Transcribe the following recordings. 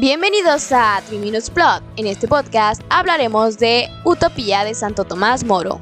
Bienvenidos a 3 Minutes Plot. En este podcast hablaremos de Utopía de Santo Tomás Moro.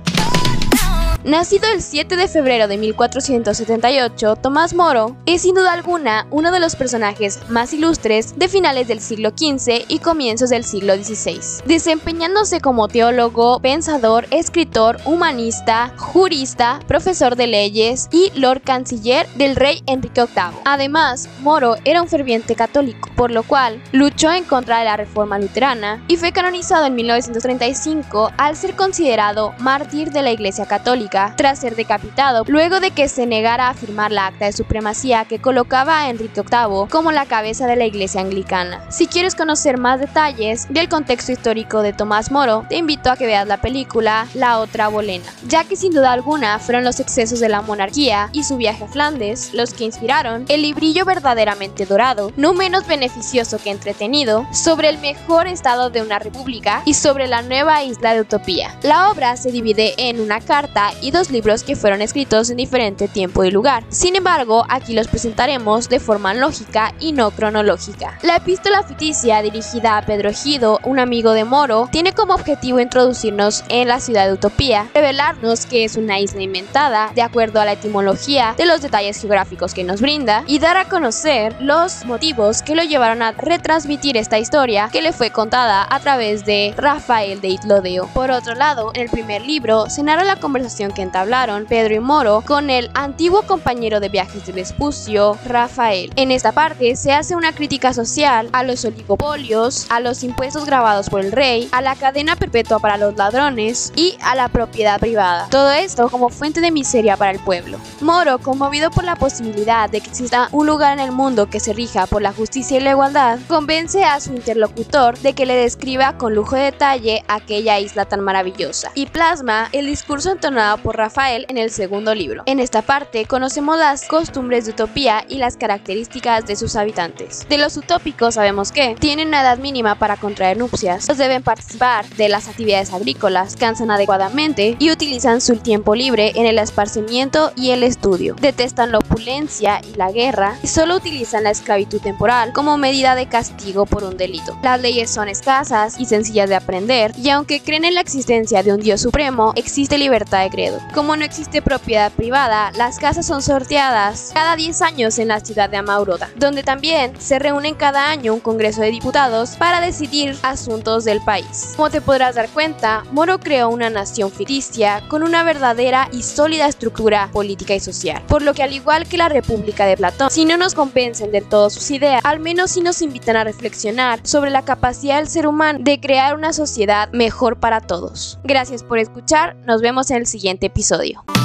Nacido el 7 de febrero de 1478, Tomás Moro es sin duda alguna uno de los personajes más ilustres de finales del siglo XV y comienzos del siglo XVI, desempeñándose como teólogo, pensador, escritor, humanista, jurista, profesor de leyes y Lord Canciller del rey Enrique VIII. Además, Moro era un ferviente católico, por lo cual luchó en contra de la reforma luterana y fue canonizado en 1935 al ser considerado mártir de la Iglesia Católica tras ser decapitado, luego de que se negara a firmar la acta de supremacía que colocaba a Enrique VIII como la cabeza de la iglesia anglicana. Si quieres conocer más detalles del contexto histórico de Tomás Moro, te invito a que veas la película La otra bolena, ya que sin duda alguna fueron los excesos de la monarquía y su viaje a Flandes los que inspiraron el librillo verdaderamente dorado, no menos beneficioso que entretenido, sobre el mejor estado de una república y sobre la nueva isla de Utopía. La obra se divide en una carta y dos libros que fueron escritos en diferente tiempo y lugar. Sin embargo, aquí los presentaremos de forma lógica y no cronológica. La epístola ficticia dirigida a Pedro Ejido, un amigo de Moro, tiene como objetivo introducirnos en la ciudad de Utopía, revelarnos que es una isla inventada de acuerdo a la etimología de los detalles geográficos que nos brinda y dar a conocer los motivos que lo llevaron a retransmitir esta historia que le fue contada a través de Rafael de Itlodeo. Por otro lado, en el primer libro se narra la conversación que entablaron Pedro y Moro con el antiguo compañero de viajes de Vespucio, Rafael. En esta parte se hace una crítica social a los oligopolios, a los impuestos grabados por el rey, a la cadena perpetua para los ladrones y a la propiedad privada. Todo esto como fuente de miseria para el pueblo. Moro, conmovido por la posibilidad de que exista un lugar en el mundo que se rija por la justicia y la igualdad, convence a su interlocutor de que le describa con lujo de detalle aquella isla tan maravillosa y plasma el discurso entonado por Rafael en el segundo libro. En esta parte conocemos las costumbres de Utopía y las características de sus habitantes. De los utópicos sabemos que tienen una edad mínima para contraer nupcias, los deben participar de las actividades agrícolas, cansan adecuadamente y utilizan su tiempo libre en el esparcimiento y el estudio. Detestan la opulencia y la guerra y solo utilizan la esclavitud temporal como medida de castigo por un delito. Las leyes son escasas y sencillas de aprender y aunque creen en la existencia de un Dios supremo, existe libertad de Como no existe propiedad privada, las casas son sorteadas cada 10 años en la ciudad de Amauroda, donde también se reúnen cada año un congreso de diputados para decidir asuntos del país. Como te podrás dar cuenta, Moro creó una nación ficticia con una verdadera y sólida estructura política y social, por lo que al igual que la República de Platón, si no nos convencen del todo sus ideas, al menos si nos invitan a reflexionar sobre la capacidad del ser humano de crear una sociedad mejor para todos. Gracias por escuchar, nos vemos en el siguiente episodio.